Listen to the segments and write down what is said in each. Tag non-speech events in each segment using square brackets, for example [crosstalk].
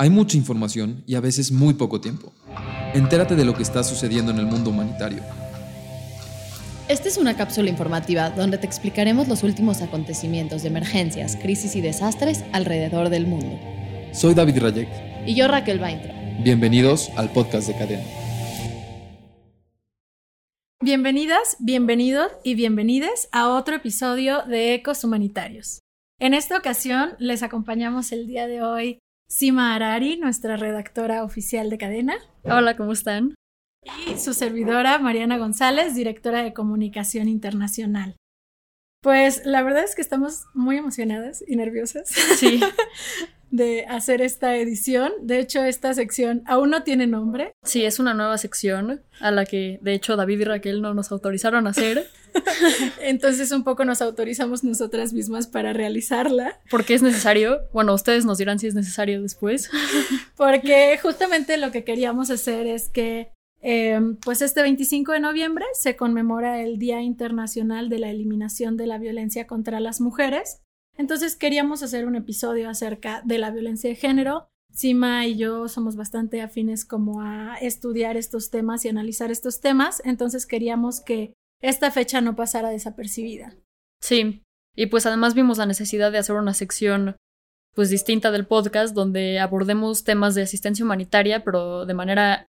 Hay mucha información y a veces muy poco tiempo. Entérate de lo que está sucediendo en el mundo humanitario. Esta es una cápsula informativa donde te explicaremos los últimos acontecimientos de emergencias, crisis y desastres alrededor del mundo. Soy David Rayek. Y yo Raquel Baintra. Bienvenidos al podcast de Cadena. Bienvenidas, bienvenidos y bienvenides a otro episodio de Ecos Humanitarios. En esta ocasión les acompañamos el día de hoy Sima Arari, nuestra redactora oficial de cadena. Hola, ¿cómo están? Y su servidora, Mariana González, directora de comunicación internacional. Pues la verdad es que estamos muy emocionadas y nerviosas. Sí. [laughs] de hacer esta edición. De hecho, esta sección aún no tiene nombre. Sí, es una nueva sección a la que, de hecho, David y Raquel no nos autorizaron a hacer. [laughs] Entonces, un poco nos autorizamos nosotras mismas para realizarla. Porque es necesario. Bueno, ustedes nos dirán si es necesario después. [laughs] Porque justamente lo que queríamos hacer es que em, pues este 25 de noviembre se conmemora el Día Internacional de la Eliminación de la Violencia contra las Mujeres entonces queríamos hacer un episodio acerca de la violencia de género. Sima y yo somos bastante afines como a estudiar estos temas y analizar estos temas, entonces queríamos que esta fecha no pasara desapercibida. Sí, y pues además vimos la necesidad de hacer una sección pues distinta del podcast donde abordemos temas de asistencia humanitaria pero de manera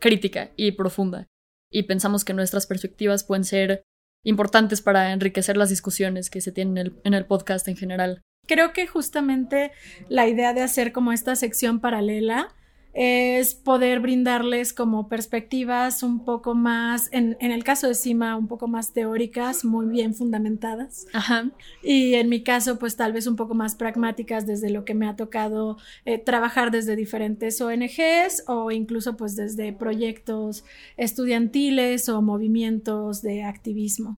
crítica y profunda. Y pensamos que nuestras perspectivas pueden ser importantes para enriquecer las discusiones que se tienen en el, podcast en general. Creo que justamente la idea de hacer como esta sección paralela es poder brindarles como perspectivas un poco más, en, el caso de Cima, un poco más teóricas, muy bien fundamentadas. Ajá. Y en mi caso, pues tal vez un poco más pragmáticas desde lo que me ha tocado eh, trabajar desde diferentes ONGs o incluso pues desde proyectos estudiantiles o movimientos de activismo.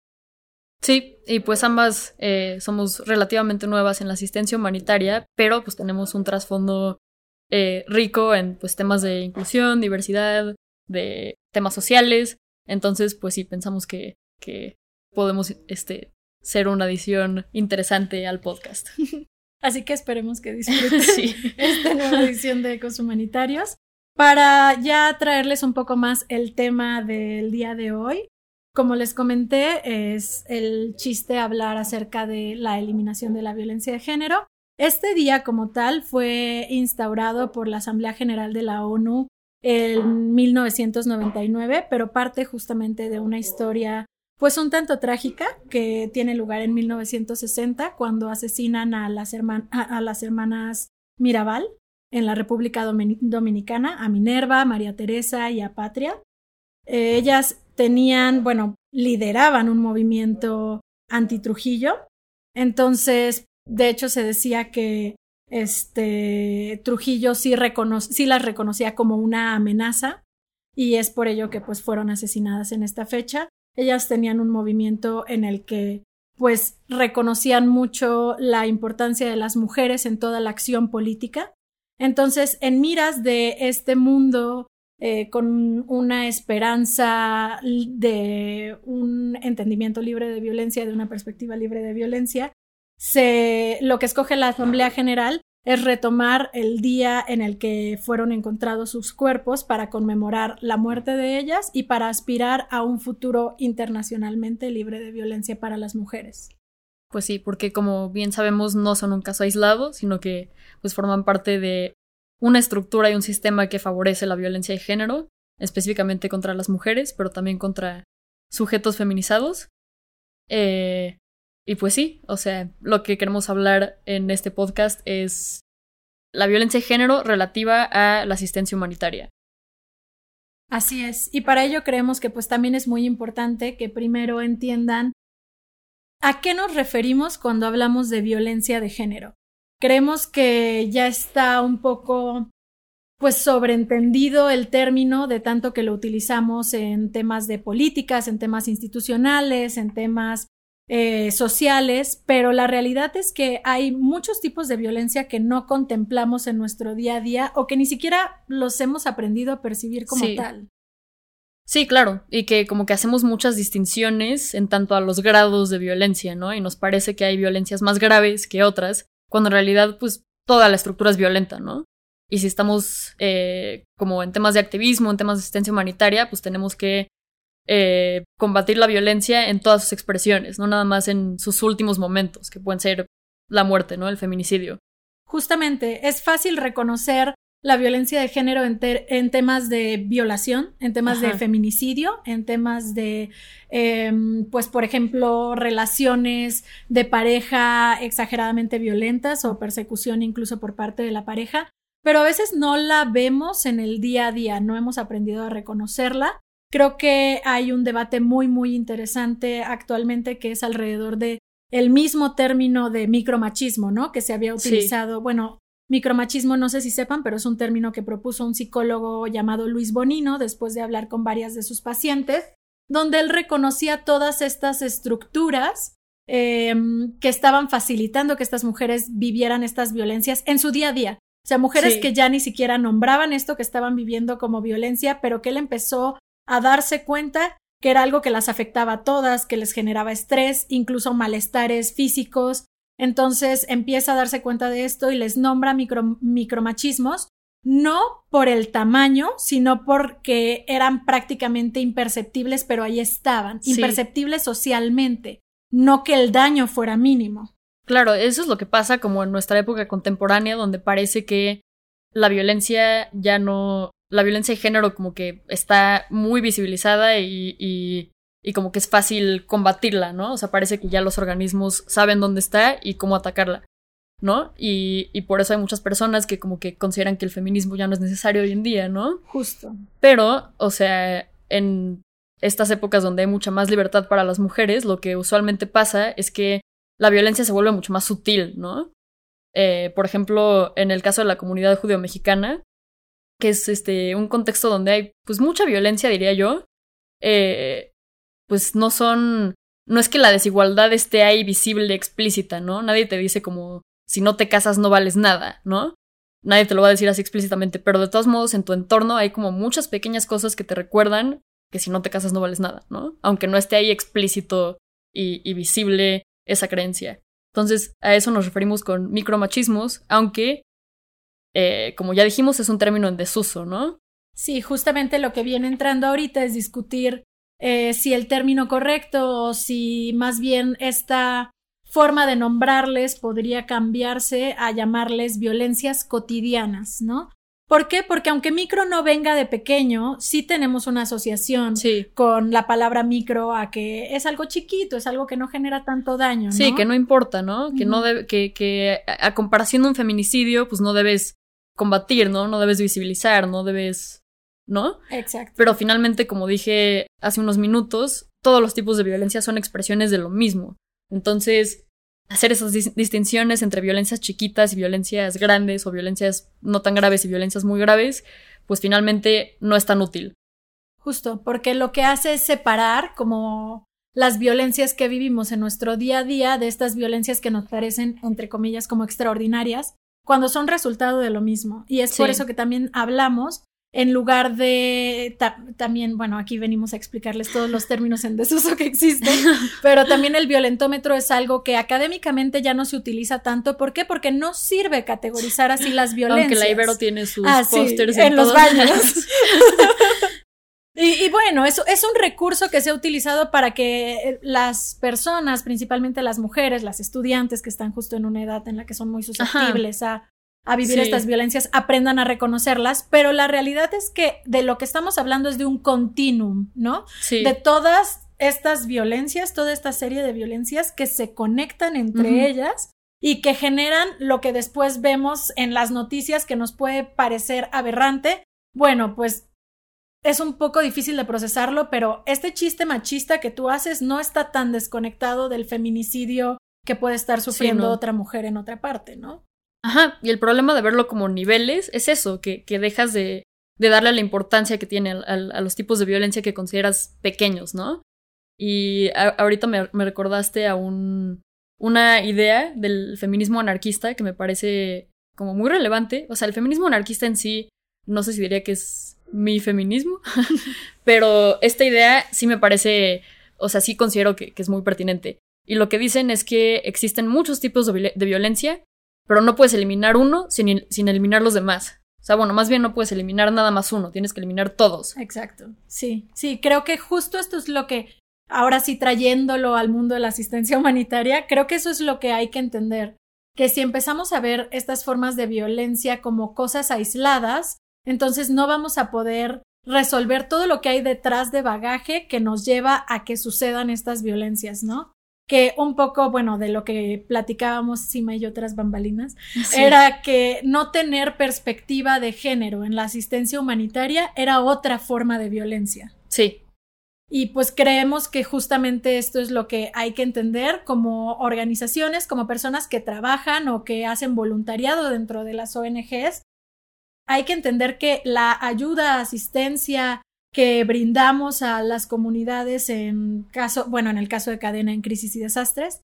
Sí, y pues ambas eh, somos relativamente nuevas en la asistencia humanitaria, pero pues tenemos un trasfondo eh, rico en pues temas de inclusión, diversidad, de temas sociales. Entonces, pues sí, pensamos que, que podemos este, ser una edición interesante al podcast. [laughs] Así que esperemos que [laughs] disfruten esta nueva edición de Ecos Humanitarios. Para ya traerles un poco más el tema del día de hoy, como les comenté, es el chiste hablar acerca de la eliminación de la violencia de género. Este día como tal fue instaurado por la Asamblea General de la ONU en 1999, pero parte justamente de una historia pues un tanto trágica que tiene lugar en 1960 cuando asesinan a las, hermanas Mirabal en la República Dominicana, a Minerva, María Teresa y a Patria. Ellas tenían, bueno, lideraban un movimiento anti-Trujillo. Entonces, de hecho, se decía que este Trujillo sí, las reconocía como una amenaza y es por ello que pues fueron asesinadas en esta fecha. Ellas tenían un movimiento en el que pues reconocían mucho la importancia de las mujeres en toda la acción política. Entonces, en miras de este mundo eh, con una esperanza de un entendimiento libre de violencia, de una perspectiva libre de violencia, se, lo que escoge la Asamblea General es retomar el día en el que fueron encontrados sus cuerpos para conmemorar la muerte de ellas y para aspirar a un futuro internacionalmente libre de violencia para las mujeres. Pues sí, porque como bien sabemos no son un caso aislado, sino que pues forman parte de una estructura y un sistema que favorece la violencia de género, específicamente contra las mujeres, pero también contra sujetos feminizados. Eh, y pues sí, o sea, lo que queremos hablar en este podcast es la violencia de género relativa a la asistencia humanitaria. Así es, y para ello creemos que pues también es muy importante que primero entiendan a qué nos referimos cuando hablamos de violencia de género. Creemos que ya está un poco pues sobreentendido el término de tanto que lo utilizamos en temas de políticas, en temas institucionales, en temas eh, sociales, pero la realidad es que hay muchos tipos de violencia que no contemplamos en nuestro día a día o que ni siquiera los hemos aprendido a percibir como tal. Sí, claro, y que como que hacemos muchas distinciones en tanto a los grados de violencia, ¿no? Y nos parece que hay violencias más graves que otras, cuando en realidad pues toda la estructura es violenta, ¿no? y si estamos eh, como en temas de activismo, en temas de asistencia humanitaria, pues tenemos que eh, combatir la violencia en todas sus expresiones, no nada más en sus últimos momentos, que pueden ser la muerte, ¿no? El feminicidio. Justamente, es fácil reconocer la violencia de género en, temas de violación, en temas de feminicidio, en temas de, em, pues, por ejemplo, relaciones de pareja exageradamente violentas o persecución incluso por parte de la pareja, pero a veces no la vemos en el día a día, no hemos aprendido a reconocerla. Creo que hay un debate muy, muy interesante actualmente que es alrededor de el mismo término de micromachismo, ¿no? Que se había utilizado, bueno, Micromachismo, no sé si sepan, pero es un término que propuso un psicólogo llamado Luis Bonino después de hablar con varias de sus pacientes, donde él reconocía todas estas estructuras em, que estaban facilitando que estas mujeres vivieran estas violencias en su día a día. O sea, mujeres que ya ni siquiera nombraban esto que estaban viviendo como violencia, pero que él empezó a darse cuenta que era algo que las afectaba a todas, que les generaba estrés, incluso malestares físicos, entonces empieza a darse cuenta de esto y les nombra micromachismos, no por el tamaño, sino porque eran prácticamente imperceptibles, pero ahí estaban, imperceptibles socialmente, no que el daño fuera mínimo. Claro, eso es lo que pasa como en nuestra época contemporánea, donde parece que la violencia ya no, la violencia de género como que está muy visibilizada y y como que es fácil combatirla, ¿no? O sea, parece que ya los organismos saben dónde está y cómo atacarla, ¿no? Y, y, por eso hay muchas personas que como que consideran que el feminismo ya no es necesario hoy en día, ¿no? Justo. Pero, o sea, en estas épocas donde hay mucha más libertad para las mujeres, lo que usualmente pasa es que la violencia se vuelve mucho más sutil, ¿no? Eh, por ejemplo, en el caso de la comunidad judío-mexicana, que es este un contexto donde hay pues mucha violencia, diría yo, eh, pues no son, no es que la desigualdad esté ahí visible, explícita, ¿no? Nadie te dice como, si no te casas no vales nada, ¿no? Nadie te lo va a decir así explícitamente, pero de todos modos en tu entorno hay como muchas pequeñas cosas que te recuerdan que si no te casas no vales nada, ¿no? Aunque no esté ahí explícito y, visible esa creencia. Entonces, a eso nos referimos con micromachismos, aunque, eh, como ya dijimos, es un término en desuso, ¿no? Sí, justamente lo que viene entrando ahorita es discutir eh, si el término correcto o si más bien esta forma de nombrarles podría cambiarse a llamarles violencias cotidianas, ¿no? ¿Por qué? Porque aunque micro no venga de pequeño, sí tenemos una asociación con la palabra micro a que es algo chiquito, es algo que no genera tanto daño. ¿no? Sí, que no importa, ¿no? Que no debe, que, que a comparación de un feminicidio, pues no debes combatir, ¿no? No debes visibilizar, no debes ¿no? Exacto. Pero finalmente, como dije hace unos minutos, todos los tipos de violencia son expresiones de lo mismo. Entonces, hacer esas distinciones entre violencias chiquitas y violencias grandes o violencias no tan graves y violencias muy graves, pues finalmente no es tan útil. Justo, porque lo que hace es separar como las violencias que vivimos en nuestro día a día de estas violencias que nos parecen, entre comillas, como extraordinarias, cuando son resultado de lo mismo. Y es por eso que también hablamos en lugar de también, bueno, aquí venimos a explicarles todos los términos en desuso que existen, [laughs] pero también el violentómetro es algo que académicamente ya no se utiliza tanto. ¿Por qué? Porque no sirve categorizar así las violencias. Aunque la Ibero tiene sus ah, pósters en, los baños. [laughs] Y, y, bueno, eso es un recurso que se ha utilizado para que las personas, principalmente las mujeres, las estudiantes que están justo en una edad en la que son muy susceptibles a a vivir estas violencias, aprendan a reconocerlas, pero la realidad es que de lo que estamos hablando es de un continuum, ¿no? Sí. De todas estas violencias, toda esta serie de violencias que se conectan entre ellas y que generan lo que después vemos en las noticias que nos puede parecer aberrante. Bueno, pues es un poco difícil de procesarlo, pero este chiste machista que tú haces no está tan desconectado del feminicidio que puede estar sufriendo otra mujer en otra parte, ¿no? Ajá, y el problema de verlo como niveles es eso, que, que dejas de, de, darle la importancia que tiene a, los tipos de violencia que consideras pequeños, ¿no? Y ahorita me, me, recordaste a un, una idea del feminismo anarquista que me parece como muy relevante. O sea, el feminismo anarquista en sí, no sé si diría que es mi feminismo, [laughs] pero esta idea sí me parece, o sea, sí considero que, es muy pertinente. Y lo que dicen es que existen muchos tipos de, de violencia pero no puedes eliminar uno sin, sin eliminar los demás. O sea, bueno, más bien no puedes eliminar nada más uno, tienes que eliminar todos. Exacto. Sí, sí, creo que justo esto es lo que, ahora sí trayéndolo al mundo de la asistencia humanitaria, creo que eso es lo que hay que entender. Que si empezamos a ver estas formas de violencia como cosas aisladas, entonces no vamos a poder resolver todo lo que hay detrás de bagaje que nos lleva a que sucedan estas violencias, ¿no? Que un poco, bueno, de lo que platicábamos Sima y otras bambalinas, era que no tener perspectiva de género en la asistencia humanitaria era otra forma de violencia. Sí. Y pues creemos que justamente esto es lo que hay que entender como organizaciones, como personas que trabajan o que hacen voluntariado dentro de las ONGs, hay que entender que la ayuda, asistencia que brindamos a las comunidades en caso, bueno, en el caso de cadena en crisis y desastres,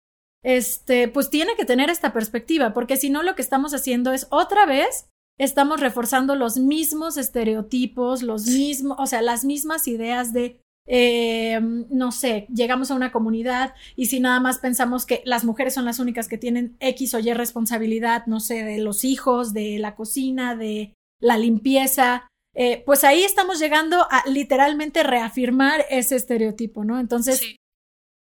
este, pues tiene que tener esta perspectiva, porque si no lo que estamos haciendo es otra vez estamos reforzando los mismos estereotipos, los mismos, o sea, las mismas ideas de eh, no sé, llegamos a una comunidad y si nada más pensamos que las mujeres son las únicas que tienen X o Y responsabilidad, no sé, de los hijos, de la cocina, de la limpieza, eh, pues ahí estamos llegando a literalmente reafirmar ese estereotipo, ¿no? Entonces,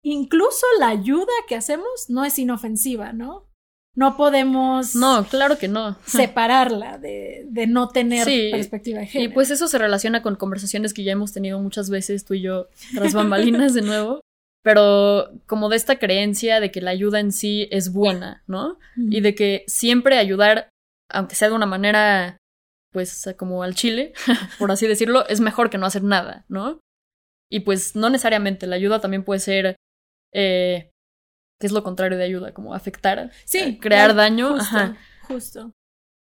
incluso la ayuda que hacemos no es inofensiva, ¿no? No podemos. No, claro que no. Separarla de, de no tener perspectiva de género. Y pues eso se relaciona con conversaciones que ya hemos tenido muchas veces tú y yo, tras bambalinas de nuevo. Pero como de esta creencia de que la ayuda en sí es buena, ¿no? Y de que siempre ayudar, aunque sea de una manera pues como al chile, [laughs] por así decirlo, es mejor que no hacer nada, ¿no? Y pues no necesariamente, la ayuda también puede ser, eh, ¿qué es lo contrario de ayuda? Como afectar, sí, eh, crear daño. Justo, Ajá. justo.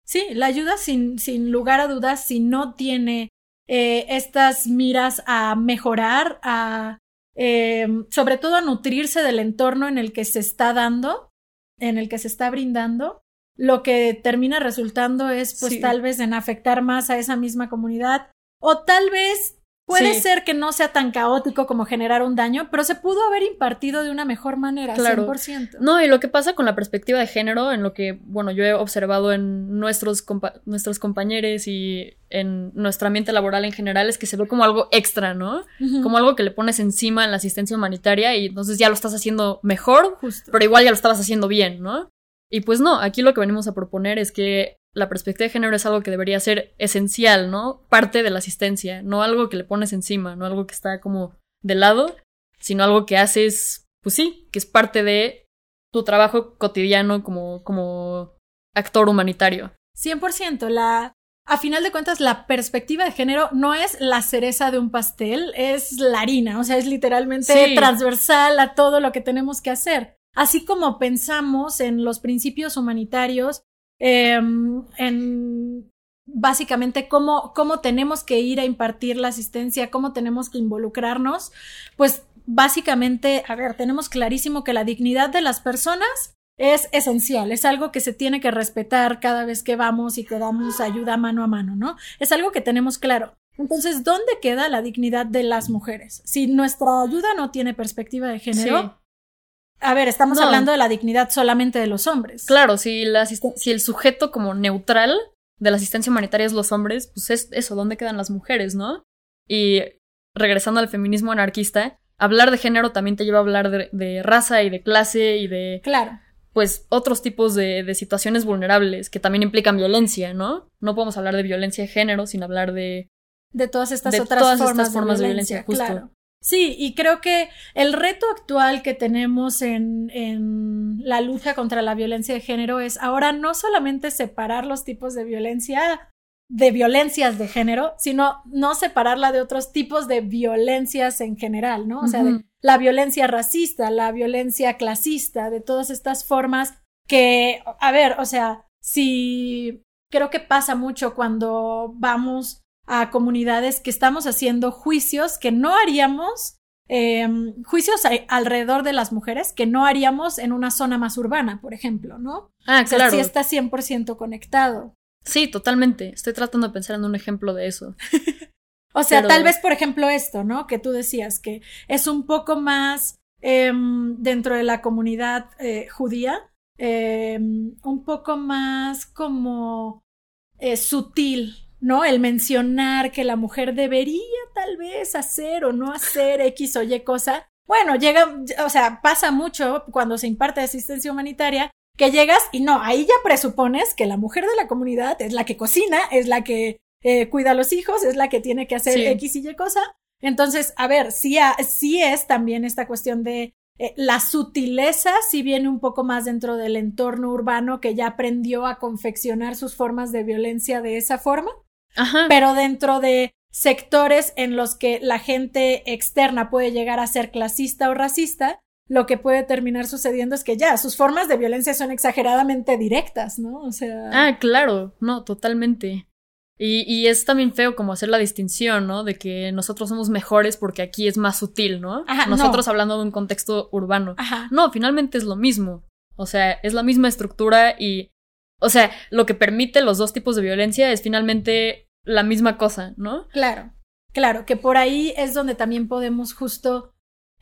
Sí, la ayuda sin, sin lugar a dudas, si no tiene eh, estas miras a mejorar, a eh, sobre todo a nutrirse del entorno en el que se está dando, en el que se está brindando, lo que termina resultando es pues tal vez en afectar más a esa misma comunidad o tal vez puede ser que no sea tan caótico como generar un daño, pero se pudo haber impartido de una mejor manera, claro. 100%. No, y lo que pasa con la perspectiva de género, en lo que, bueno, yo he observado en nuestros, nuestros compañeros y en nuestro ambiente laboral en general, es que se ve como algo extra, ¿no? Como algo que le pones encima en la asistencia humanitaria y entonces ya lo estás haciendo mejor, pero igual ya lo estabas haciendo bien, ¿no? Y pues no, aquí lo que venimos a proponer es que la perspectiva de género es algo que debería ser esencial, ¿no? Parte de la asistencia, no algo que le pones encima, no algo que está como de lado, sino algo que haces, pues sí, que es parte de tu trabajo cotidiano como, como actor humanitario. 100%, la... A final de cuentas, la perspectiva de género no es la cereza de un pastel, es la harina, o sea, es literalmente transversal a todo lo que tenemos que hacer así como pensamos en los principios humanitarios, em, en básicamente cómo, cómo tenemos que ir a impartir la asistencia, cómo tenemos que involucrarnos, pues básicamente, a ver, tenemos clarísimo que la dignidad de las personas es esencial, es algo que se tiene que respetar cada vez que vamos y que damos ayuda mano a mano, ¿no? Es algo que tenemos claro. Entonces, ¿dónde queda la dignidad de las mujeres? Si nuestra ayuda no tiene perspectiva de género, a ver, estamos hablando de la dignidad solamente de los hombres. Claro, si, la si el sujeto como neutral de la asistencia humanitaria es los hombres, pues es eso, ¿dónde quedan las mujeres, no? Y regresando al feminismo anarquista, hablar de género también te lleva a hablar de, raza y de clase y de... Claro. Pues otros tipos de, situaciones vulnerables que también implican violencia, ¿no? No podemos hablar de violencia de género sin hablar de... De todas estas otras formas, de violencia, justo. Claro. Sí, y creo que el reto actual que tenemos en, en, la lucha contra la violencia de género es ahora no solamente separar los tipos de violencia, de violencias de género, sino no separarla de otros tipos de violencias en general, ¿no? O sea, de la violencia racista, la violencia clasista, de todas estas formas que, a ver, o sea, si creo que pasa mucho cuando vamos a comunidades que estamos haciendo juicios que no haríamos, em, juicios alrededor de las mujeres que no haríamos en una zona más urbana, por ejemplo, ¿no? Ah, claro. sí está 100% conectado. Sí, totalmente. Estoy tratando de pensar en un ejemplo de eso. [laughs] o sea, tal vez, por ejemplo, esto, ¿no? Que tú decías que es un poco más em, dentro de la comunidad eh, judía, em, un poco más como eh, sutil, ¿no? El mencionar que la mujer debería tal vez hacer o no hacer X o Y cosa. Bueno, llega, o sea, pasa mucho cuando se imparte asistencia humanitaria que llegas y no, ahí ya presupones que la mujer de la comunidad es la que cocina, es la que eh, cuida a los hijos, es la que tiene que hacer X y Y cosa. Entonces, a ver, sí, sí es también esta cuestión de eh, la sutileza, sí viene un poco más dentro del entorno urbano que ya aprendió a confeccionar sus formas de violencia de esa forma. Ajá. Pero dentro de sectores en los que la gente externa puede llegar a ser clasista o racista, lo que puede terminar sucediendo es que ya sus formas de violencia son exageradamente directas, ¿no? O sea. Ah, claro, no, totalmente. Y, y, es también feo como hacer la distinción, ¿no? De que nosotros somos mejores porque aquí es más sutil, ¿no? Ajá, nosotros hablando de un contexto urbano. Ajá. No, finalmente es lo mismo. O sea, es la misma estructura y. O sea, lo que permite los dos tipos de violencia es finalmente la misma cosa, ¿no? Claro, claro, que por ahí es donde también podemos justo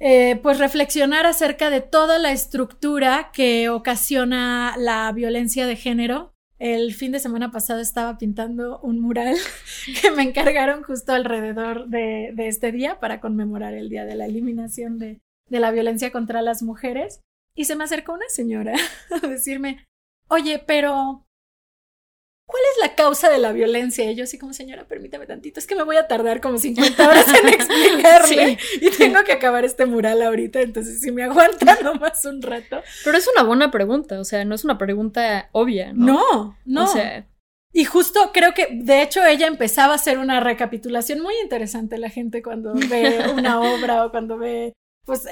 eh, pues reflexionar acerca de toda la estructura que ocasiona la violencia de género. El fin de semana pasado estaba pintando un mural [laughs] que me encargaron justo alrededor de, este día para conmemorar el día de la eliminación de, de la violencia contra las mujeres. Y se me acercó una señora [laughs] a decirme, oye, pero ¿cuál es la causa de la violencia? Y yo así como, señora, permítame tantito, es que me voy a tardar como 50 horas en [laughs] explicarle y tengo que acabar este mural ahorita, entonces si me aguanta [laughs] nomás un rato. Pero es una buena pregunta, o sea, no es una pregunta obvia, ¿no? No, no. O sea... Y justo creo que, de hecho, ella empezaba a hacer una recapitulación muy interesante la gente cuando ve una obra o cuando ve pues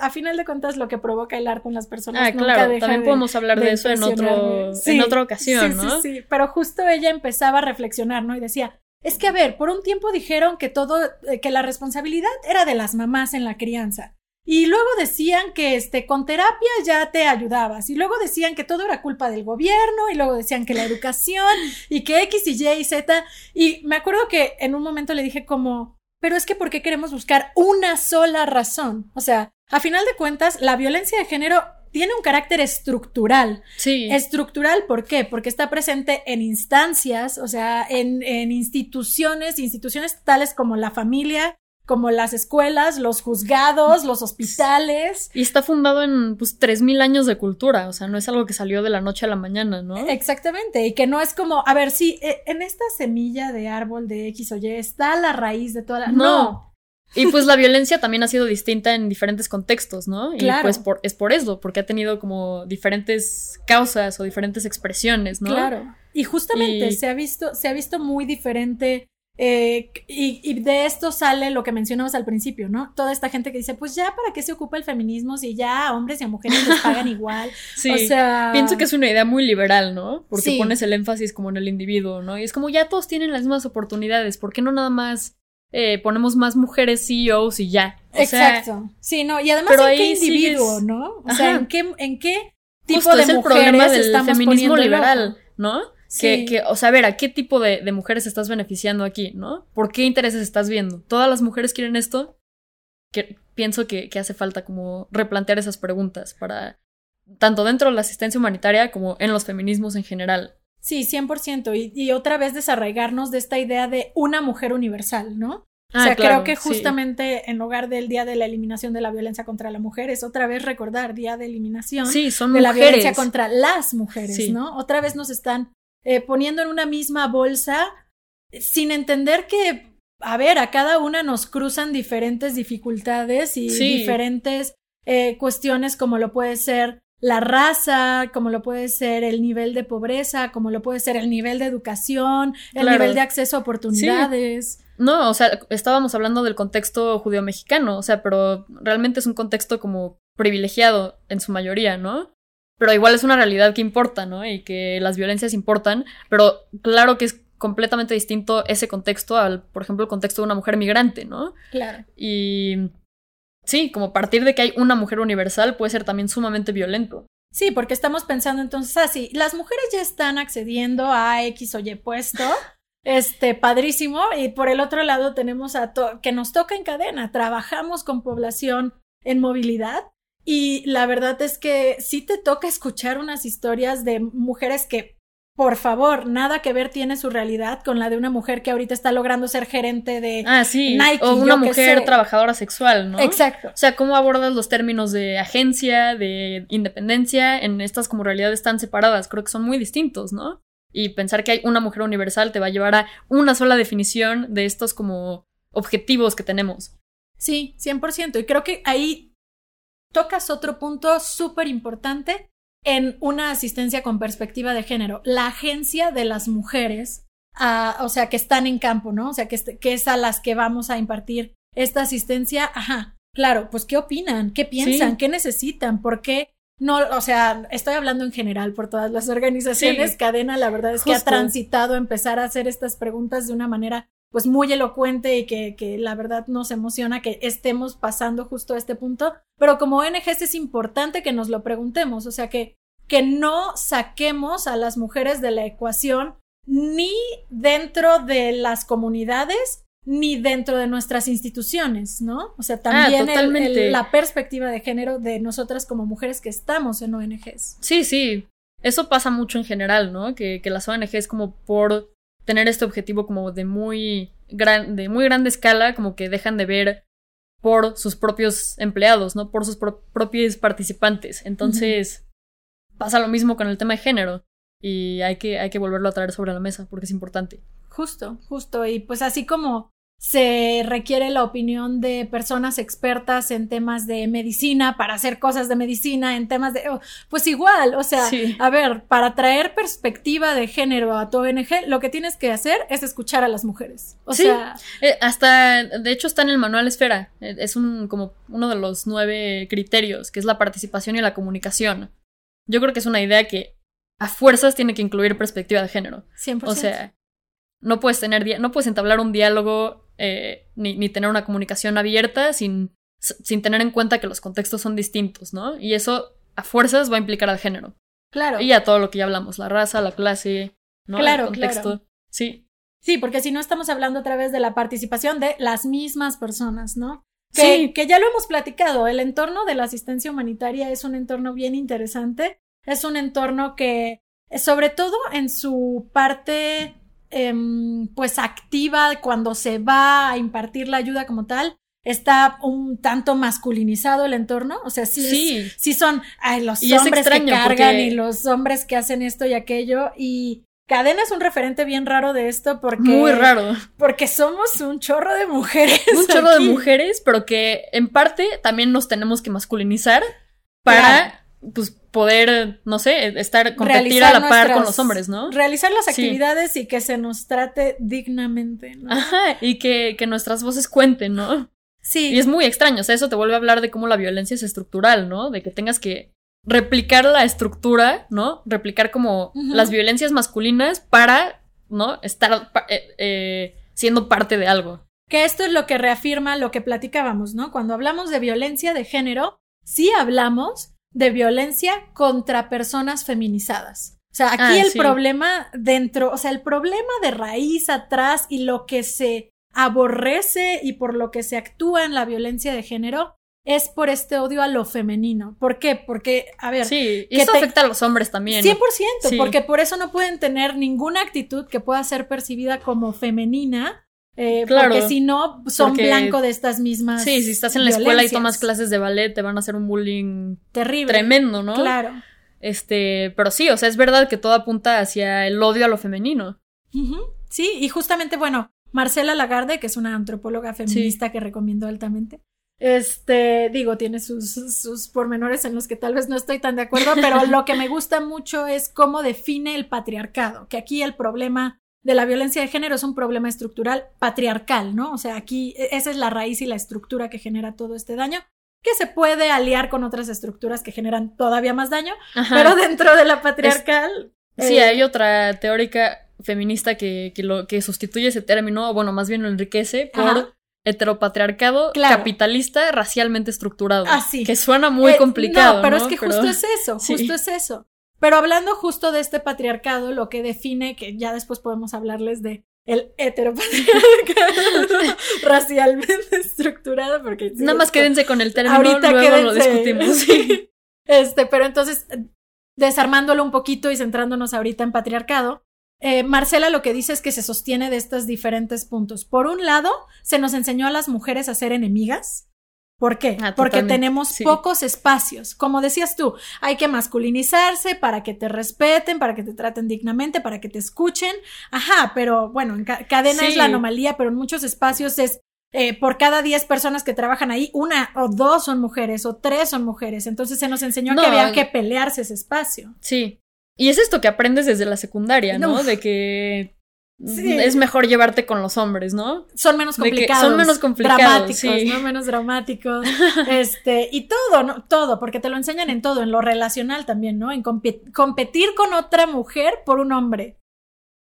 a final de cuentas lo que provoca el arte en las personas. Ah, claro, también podemos hablar de, eso en, otro, en otra ocasión, ¿no? Sí, sí, pero justo ella empezaba a reflexionar, ¿no? Y decía, es que a ver, por un tiempo dijeron que todo, eh, que la responsabilidad era de las mamás en la crianza. Y luego decían que este, con terapia ya te ayudabas. Y luego decían que todo era culpa del gobierno. Y luego decían que la educación y que X y Y y Z. Y me acuerdo que en un momento le dije como, pero es que ¿por qué queremos buscar una sola razón? O sea, a final de cuentas, la violencia de género tiene un carácter estructural. Sí. Estructural, ¿por qué? Porque está presente en instancias, o sea, en, en instituciones, instituciones tales como la familia, como las escuelas, los juzgados, los hospitales. Y está fundado en pues 3000 años de cultura, o sea, no es algo que salió de la noche a la mañana, ¿no? Exactamente, y que no es como, a ver, sí, e, en esta semilla de árbol de X o Y está la raíz de toda la No. Y pues la violencia también ha sido distinta en diferentes contextos, ¿no? Y pues por, es por eso, porque ha tenido como diferentes causas o diferentes expresiones, ¿no? Claro. Y justamente se ha visto, se ha visto muy diferente eh, y, de esto sale lo que mencionamos al principio, ¿no? Toda esta gente que dice, pues ya, ¿para qué se ocupa el feminismo si ya a hombres y a mujeres les pagan [laughs] igual? Sí, o sea... pienso que es una idea muy liberal, ¿no? Porque pones el énfasis como en el individuo, ¿no? Y es como ya todos tienen las mismas oportunidades, ¿por qué no nada más eh, ponemos más mujeres CEOs y ya? Exacto. sí, no, y además en qué individuo, ¿no? O sea, ¿en qué, en qué tipo de es el problema del feminismo liberal, ¿no? Que, o sea, a ver, ¿a qué tipo de, mujeres estás beneficiando aquí, no? ¿Por qué intereses estás viendo? ¿Todas las mujeres quieren esto? Que, pienso que, hace falta como replantear esas preguntas para, tanto dentro de la asistencia humanitaria como en los feminismos en general. Sí, 100%. Y, y otra vez desarraigarnos de esta idea de una mujer universal, ¿no? o ah, sea, creo que justamente en lugar del Día de la Eliminación de la Violencia contra la Mujer es otra vez recordar Día de Eliminación sí, son de la violencia contra las mujeres, ¿no? Otra vez nos están eh, poniendo en una misma bolsa sin entender que, a ver, a cada una nos cruzan diferentes dificultades y diferentes eh, cuestiones como lo puede ser la raza, como lo puede ser el nivel de pobreza, como lo puede ser el nivel de educación, el nivel de acceso a oportunidades. No, o sea, estábamos hablando del contexto judío-mexicano, o sea, pero realmente es un contexto como privilegiado en su mayoría, ¿no? Pero igual es una realidad que importa, ¿no? Y que las violencias importan, pero claro que es completamente distinto ese contexto al, por ejemplo, el contexto de una mujer migrante, ¿no? Claro. Y sí, como partir de que hay una mujer universal puede ser también sumamente violento. Sí, porque estamos pensando entonces así, las mujeres ya están accediendo a X o Y puesto, [laughs] este, padrísimo, y por el otro lado tenemos a que nos toca en cadena, trabajamos con población en movilidad, y la verdad es que sí te toca escuchar unas historias de mujeres que por favor, nada que ver tiene su realidad con la de una mujer que ahorita está logrando ser gerente de ah, sí. Nike. O una mujer trabajadora sexual, ¿no? Exacto. O sea, cómo abordas los términos de agencia, de independencia en estas como realidades tan separadas. Creo que son muy distintos, ¿no? Y pensar que hay una mujer universal te va a llevar a una sola definición de estos como objetivos que tenemos. Sí, 100%. Y creo que ahí tocas otro punto súper importante en una asistencia con perspectiva de género, la agencia de las mujeres, o sea, que están en campo, ¿no? O sea, que, que, es a las que vamos a impartir esta asistencia, ajá, claro, pues ¿qué opinan? ¿Qué piensan? ¿Qué necesitan? ¿Por qué? No, o sea, estoy hablando en general por todas las organizaciones. Cadena, la verdad es que ha transitado empezar a hacer estas preguntas de una manera pues muy elocuente y que, que, la verdad nos emociona que estemos pasando justo a este punto. Pero como ONGs es importante que nos lo preguntemos, o sea, que, que no saquemos a las mujeres de la ecuación ni dentro de las comunidades ni dentro de nuestras instituciones, ¿no? O sea, ah, también la perspectiva de género de nosotras como mujeres que estamos en ONGs. Sí, sí. Eso pasa mucho en general, ¿no? Que, que las ONGs como por tener este objetivo como de muy, gran, de muy grande escala, como que dejan de ver por sus propios empleados, ¿no? Por sus propios participantes. Entonces, pasa lo mismo con el tema de género y hay que, hay que volverlo a traer sobre la mesa porque es importante. Justo, justo. Y pues así como se requiere la opinión de personas expertas en temas de medicina para hacer cosas de medicina, en temas de... Oh, pues igual, o sea, a ver, para traer perspectiva de género a tu ONG, lo que tienes que hacer es escuchar a las mujeres. O sea... Eh, hasta, de hecho, está en el manual Esfera. Eh, es un, como uno de los nueve criterios, que es la participación y la comunicación. Yo creo que es una idea que a fuerzas tiene que incluir perspectiva de género. 100%. O sea, no puedes tener, no puedes entablar un diálogo eh, ni, tener una comunicación abierta sin, sin tener en cuenta que los contextos son distintos, ¿no? Y eso a fuerzas va a implicar al género. Claro. Y a todo lo que ya hablamos, la raza, la clase, ¿no? Claro, el contexto. Sí. Sí, porque si no estamos hablando a través de la participación de las mismas personas, ¿no? sí. que ya lo hemos platicado, el entorno de la asistencia humanitaria es un entorno bien interesante, es un entorno que, sobre todo en su parte Em, pues activa cuando se va a impartir la ayuda como tal. Está un tanto masculinizado el entorno, o sea, sí, sí. son los hombres que cargan y los hombres que hacen esto y aquello y Cadena es un referente bien raro de esto porque. Muy raro. Porque somos un chorro de mujeres. Un chorro de mujeres, pero que en parte también nos tenemos que masculinizar para pues poder, no sé, estar, competir a la par con los hombres, ¿no? Realizar las actividades y que se nos trate dignamente, ¿no? Ajá, y que, que nuestras voces cuenten, ¿no? Sí. Y es muy extraño, o sea, eso te vuelve a hablar de cómo la violencia es estructural, ¿no? De que tengas que replicar la estructura, ¿no? Replicar como las violencias masculinas para, ¿no? Estar eh, eh, siendo parte de algo. Que esto es lo que reafirma lo que platicábamos, ¿no? Cuando hablamos de violencia de género, sí hablamos de violencia contra personas feminizadas. O sea, aquí ah, el problema dentro, o sea, el problema de raíz atrás y lo que se aborrece y por lo que se actúa en la violencia de género es por este odio a lo femenino. ¿Por qué? Porque, a ver. Sí, y eso afecta a los hombres también. 100%, porque por eso no pueden tener ninguna actitud que pueda ser percibida como femenina eh, claro, porque si no, son blanco de estas mismas. Sí, si estás en la escuela y tomas clases de ballet, te van a hacer un bullying terrible. Tremendo, ¿no? Claro. Este, pero sí, o sea, es verdad que todo apunta hacia el odio a lo femenino. Sí, y justamente, bueno, Marcela Lagarde, que es una antropóloga feminista que recomiendo altamente. Este, digo, tiene sus, sus pormenores en los que tal vez no estoy tan de acuerdo, pero [laughs] lo que me gusta mucho es cómo define el patriarcado, que aquí el problema de la violencia de género es un problema estructural patriarcal, ¿no? O sea, aquí e, esa es la raíz y la estructura que genera todo este daño, que se puede aliar con otras estructuras que generan todavía más daño, pero dentro de la patriarcal... sí, eh, hay otra teórica feminista que, que, lo, que sustituye ese término, o bueno, más bien lo enriquece por... heteropatriarcado capitalista racialmente estructurado. Así. Ah, que suena muy eh, complicado. No, pero es que justo es eso, [laughs] justo es eso. Pero hablando justo de este patriarcado, lo que define, que ya después podemos hablarles de el heteropatriarcado [laughs] racialmente estructurado, porque... Nada más quédense con el término, Ahorita luego lo discutimos. [laughs] Este, pero entonces desarmándolo un poquito y centrándonos ahorita en patriarcado, eh, Marcela lo que dice es que se sostiene de estos diferentes puntos. Por un lado, se nos enseñó a las mujeres a ser enemigas. ¿Por qué? Ah, Porque tenemos sí. pocos espacios. Como decías tú, hay que masculinizarse para que te respeten, para que te traten dignamente, para que te escuchen. Ajá, pero bueno, en ca- cadena es la anomalía, pero en muchos espacios es eh, por cada 10 personas que trabajan ahí, una o dos son mujeres o tres son mujeres. Entonces se nos enseñó No, que había que pelearse ese espacio. Sí. Y es esto que aprendes desde la secundaria, ¿no? No. De que Sí. es mejor llevarte con los hombres, ¿no? son menos complicados. son menos complicados, Dramáticos, sí. ¿no? Menos dramáticos. [laughs] este, y todo, ¿no? Todo, porque te lo enseñan en todo, en lo relacional también, ¿no? En competir con otra mujer por un hombre.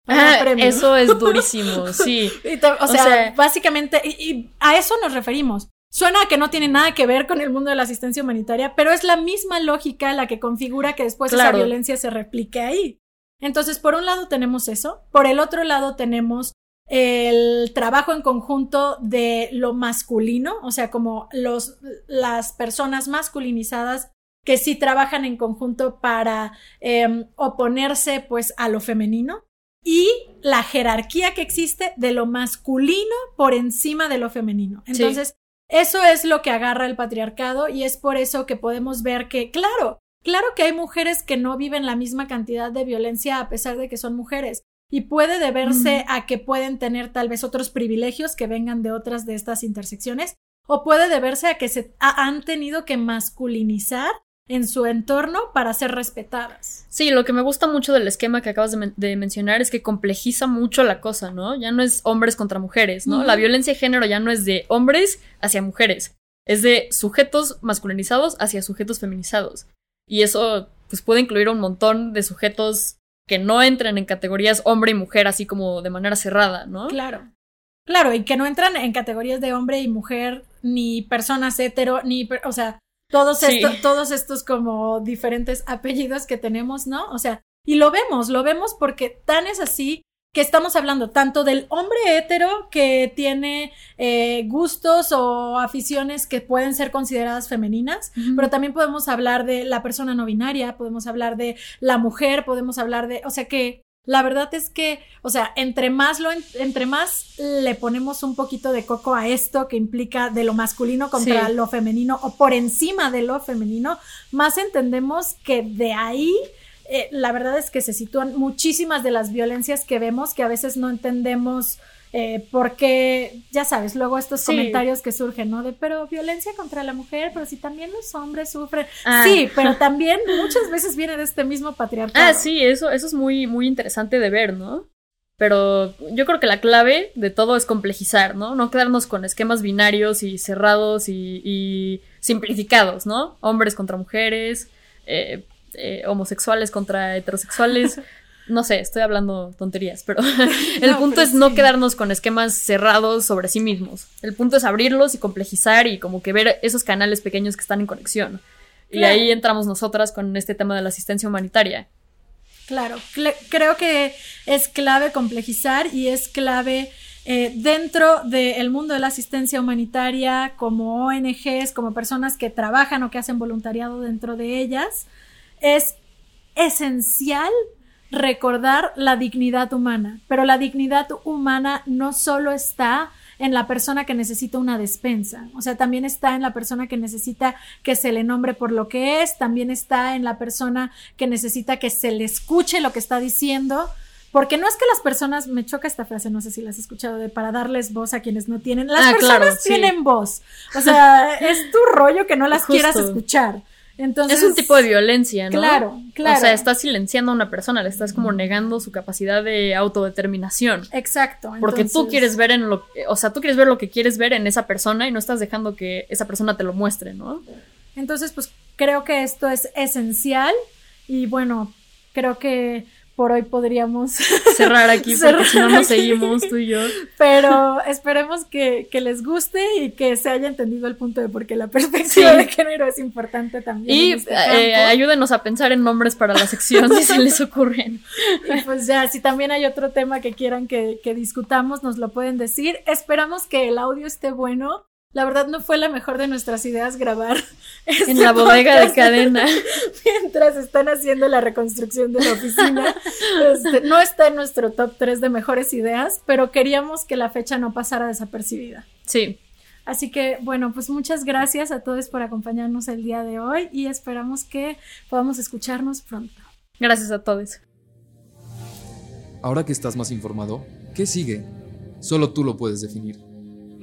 Ah, eso es durísimo, [laughs] sí. Te- o, o sea, básicamente, y, y a eso nos referimos. Suena a que no tiene nada que ver con el mundo de la asistencia humanitaria, pero es la misma lógica la que configura que después esa violencia se replique ahí. Entonces, por un lado tenemos eso, por el otro lado tenemos el trabajo en conjunto de lo masculino, o sea, como los, las personas masculinizadas que sí trabajan en conjunto para eh, oponerse pues a lo femenino y la jerarquía que existe de lo masculino por encima de lo femenino. Sí. Entonces, eso es lo que agarra el patriarcado y es por eso que podemos ver que, claro, claro que hay mujeres que no viven la misma cantidad de violencia a pesar de que son mujeres. Y puede deberse a que pueden tener tal vez otros privilegios que vengan de otras de estas intersecciones, o puede deberse a que se ha- han tenido que masculinizar en su entorno para ser respetadas. Sí, lo que me gusta mucho del esquema que acabas de, men- de mencionar es que complejiza mucho la cosa, ¿no? Ya no es hombres contra mujeres, ¿no? La violencia de género ya no es de hombres hacia mujeres, es de sujetos masculinizados hacia sujetos feminizados. Y eso, pues, puede incluir un montón de sujetos que no entran en categorías hombre y mujer así como de manera cerrada, ¿no? Claro. Claro, y que no entran en categorías de hombre y mujer, ni personas hetero, ni, per- o sea, todos, Sí. esto- todos estos como diferentes apellidos que tenemos, ¿no? O sea, y lo vemos, lo vemos porque tan es así que estamos hablando tanto del hombre hetero que tiene eh, gustos o aficiones que pueden ser consideradas femeninas, pero también podemos hablar de la persona no binaria, podemos hablar de la mujer, podemos hablar de, o sea que la verdad es que, o sea, entre más lo entre más le ponemos un poquito de coco a esto que implica de lo masculino contra Sí. lo femenino o por encima de lo femenino, más entendemos que de ahí eh, la verdad es que se sitúan muchísimas de las violencias que vemos que a veces no entendemos eh, porque, ya sabes, luego estos Sí. comentarios que surgen, ¿no? De, pero violencia contra la mujer, pero si también los hombres sufren. Ah. Sí, pero también muchas veces viene de este mismo patriarcado. Ah, sí, eso, eso es muy, muy interesante de ver, ¿no? Pero yo creo que la clave de todo es complejizar, ¿no? No quedarnos con esquemas binarios y cerrados y, y simplificados, ¿no? Hombres contra mujeres, eh, eh, homosexuales contra heterosexuales. [laughs] No sé, estoy hablando tonterías, pero [laughs] el No, punto pero es no quedarnos con esquemas cerrados sobre sí mismos. El punto es abrirlos y complejizar y como que ver esos canales pequeños que están en conexión. Y ahí entramos nosotras con este tema de la asistencia humanitaria. Claro, creo que es clave complejizar y es clave eh, dentro del mundo de la asistencia humanitaria, como ONGs, como personas que trabajan o que hacen voluntariado dentro de ellas, es esencial recordar la dignidad humana, pero la dignidad humana no solo está en la persona que necesita una despensa, o sea, también está en la persona que necesita que se le nombre por lo que es, también está en la persona que necesita que se le escuche lo que está diciendo, porque no es que las personas, me choca esta frase, no sé si la has escuchado, de para darles voz a quienes no tienen, las Ah, personas claro, sí. tienen voz, o sea, [laughs] es tu rollo que no las Justo. quieras escuchar. Entonces, es un tipo de violencia, ¿no? Claro, claro. O sea, estás silenciando a una persona, le estás como negando su capacidad de autodeterminación. Exacto. Porque tú quieres ver en lo o sea, tú quieres ver lo que quieres ver en esa persona y no estás dejando que esa persona te lo muestre, ¿no? Entonces, pues creo que esto es esencial y bueno, creo que por hoy podríamos, [laughs] Cerrar aquí Cerrar porque si no nos seguimos tú y yo. pero esperemos que, que les guste y que se haya entendido el punto de por qué la perspectiva Sí. de género es importante también. Y este eh, ayúdenos a pensar en nombres para la sección si se les ocurren. [laughs] Y pues ya, si también hay otro tema que quieran que, que discutamos, nos lo pueden decir. Esperamos que el audio esté bueno. La verdad no fue la mejor de nuestras ideas grabar [laughs] en la bodega de cadena [laughs] mientras están haciendo la reconstrucción de la oficina. [laughs] Este, no está en nuestro top 3 de mejores ideas, pero queríamos que la fecha no pasara desapercibida. Sí. Así que bueno, pues muchas gracias a todos por acompañarnos el día de hoy y esperamos que podamos escucharnos pronto. Gracias a todos. Ahora que estás más informado, ¿qué sigue? Solo tú lo puedes definir.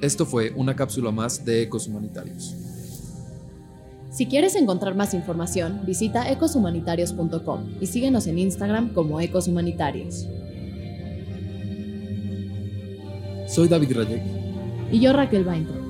Esto fue una cápsula más de Ecos Humanitarios. Si quieres encontrar más información, visita ecoshumanitarios.com y síguenos en Instagram como Ecos Humanitarios. Soy David Rayek. Y yo Raquel Weintraub.